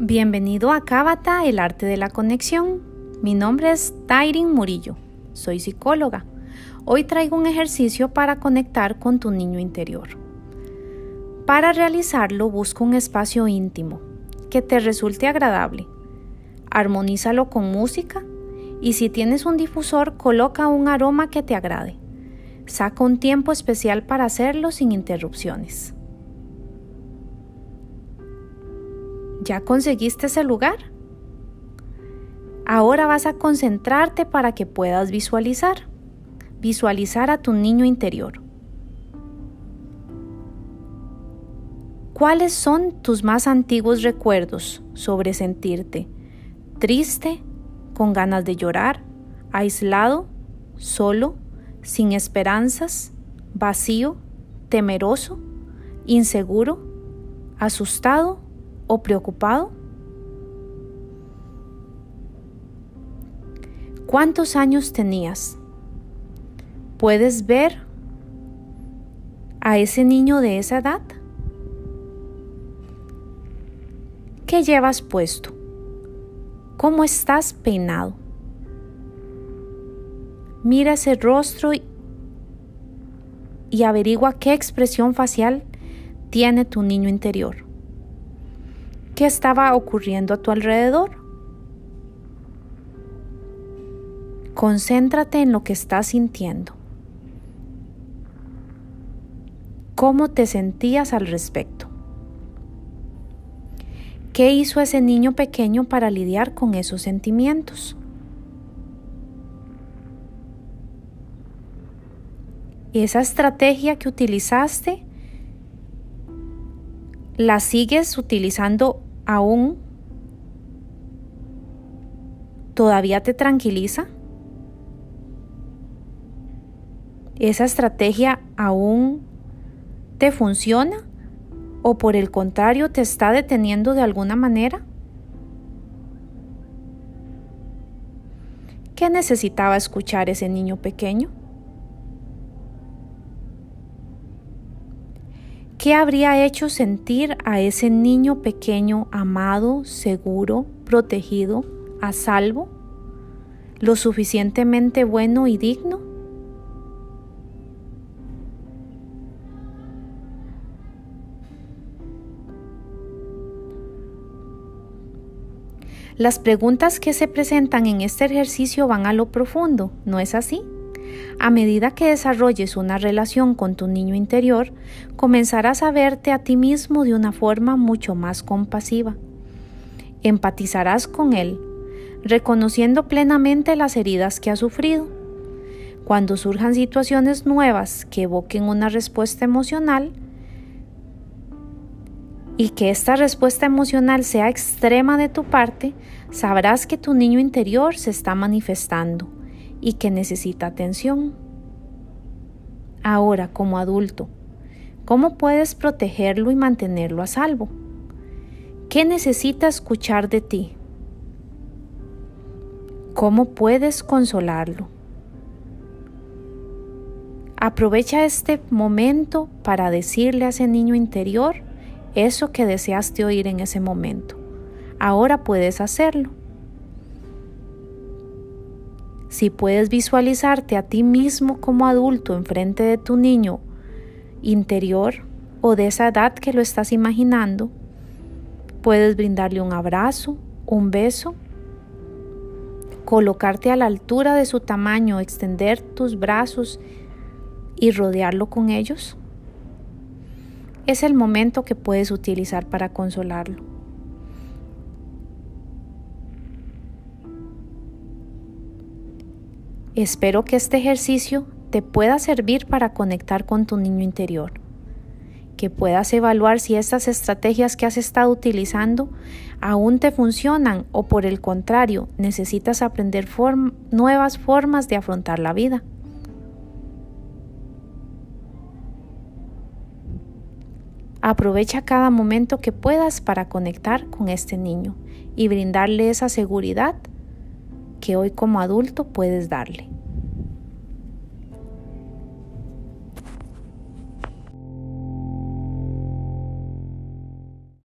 Bienvenido a Cábata, el arte de la conexión. Mi nombre es Tairin Murillo. Soy psicóloga. Hoy traigo un ejercicio para conectar con tu niño interior. Para realizarlo, busca un espacio íntimo que te resulte agradable. Armonízalo con música y si tienes un difusor, coloca un aroma que te agrade. Saca un tiempo especial para hacerlo sin interrupciones. ¿Ya conseguiste ese lugar? Ahora vas a concentrarte para que puedas visualizar. Visualizar a tu niño interior. ¿Cuáles son tus más antiguos recuerdos sobre sentirte triste, con ganas de llorar, aislado, solo, sin esperanzas, vacío, temeroso, inseguro, asustado o preocupado? ¿Cuántos años tenías? ¿Puedes ver a ese niño de esa edad? ¿Qué llevas puesto? ¿Cómo estás peinado? Mira ese rostro y, averigua qué expresión facial tiene tu niño interior. ¿Qué estaba ocurriendo a tu alrededor? Concéntrate en lo que estás sintiendo. ¿Cómo te sentías al respecto? ¿Qué hizo ese niño pequeño para lidiar con esos sentimientos? Esa estrategia que utilizaste, ¿la sigues utilizando aún todavía te tranquiliza? ¿Esa estrategia aún te funciona? ¿O por el contrario te está deteniendo de alguna manera? ¿Qué necesitaba escuchar ese niño pequeño? ¿Qué habría hecho sentir a ese niño pequeño amado, seguro, protegido, a salvo? ¿Lo suficientemente bueno y digno? Las preguntas que se presentan en este ejercicio van a lo profundo, ¿no es así? A medida que desarrolles una relación con tu niño interior, comenzarás a verte a ti mismo de una forma mucho más compasiva. Empatizarás con él, reconociendo plenamente las heridas que ha sufrido. Cuando surjan situaciones nuevas que evoquen una respuesta emocional, y que esta respuesta emocional sea extrema de tu parte, sabrás que tu niño interior se está manifestando y que necesita atención. Ahora, como adulto, ¿cómo puedes protegerlo y mantenerlo a salvo? ¿Qué necesita escuchar de ti? ¿Cómo puedes consolarlo? Aprovecha este momento para decirle a ese niño interior eso que deseaste oír en ese momento. Ahora puedes hacerlo. Si puedes visualizarte a ti mismo como adulto enfrente de tu niño interior o de esa edad que lo estás imaginando, puedes brindarle un abrazo, un beso, colocarte a la altura de su tamaño, extender tus brazos y rodearlo con ellos. Es el momento que puedes utilizar para consolarlo. Espero que este ejercicio te pueda servir para conectar con tu niño interior, que puedas evaluar si estas estrategias que has estado utilizando aún te funcionan o por el contrario necesitas aprender nuevas formas de afrontar la vida. Aprovecha cada momento que puedas para conectar con este niño y brindarle esa seguridad que hoy como adulto puedes darle.